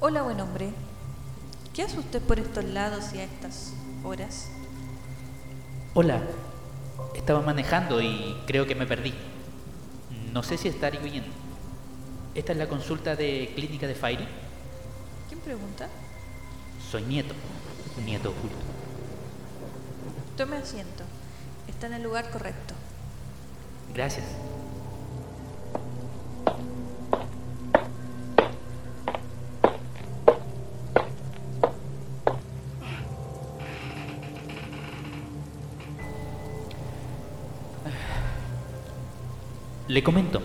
Hola, buen hombre. ¿Qué hace usted por estos lados y a estas horas? Hola, estaba manejando y creo que me perdí. No sé si estaré bien. ¿Esta es la consulta de clínica de Fairy? ¿Quién pregunta? Soy nieto, nieto oculto. Tome asiento. Está en el lugar correcto. Gracias. Le comento,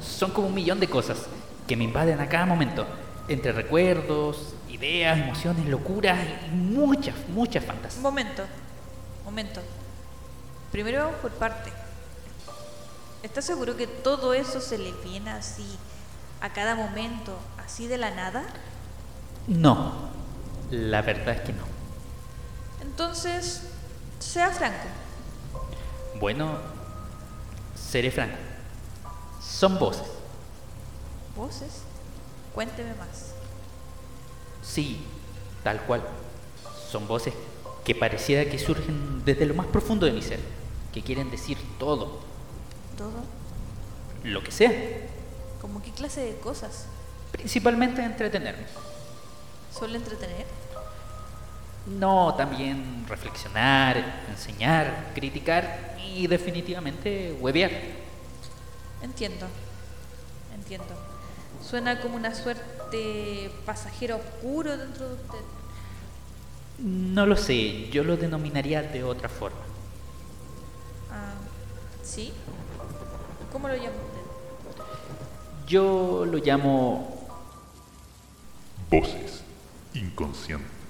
son como un millón de cosas que me invaden a cada momento, entre recuerdos, ideas, emociones, locuras y muchas, muchas fantasías. Momento, momento. Primero vamos por parte. ¿Estás seguro que todo eso se le viene así a cada momento, así de la nada? No, la verdad es que no. Entonces, sea franco. Bueno, seré franco. Son voces. ¿Voces? Cuénteme más. Sí, tal cual. Son voces que pareciera que surgen desde lo más profundo de mi ser, que quieren decir todo, ¿Todo? lo que sea, ¿Cómo qué clase de cosas? principalmente entretenerme. ¿Suele entretener? No, también reflexionar, enseñar, criticar y definitivamente huevear. Entiendo, entiendo. Suena como una suerte pasajero oscuro dentro de usted. No lo sé, yo lo denominaría de otra forma. Ah, ¿sí? ¿Cómo lo llama usted? Yo lo llamo... Voces inconscientes.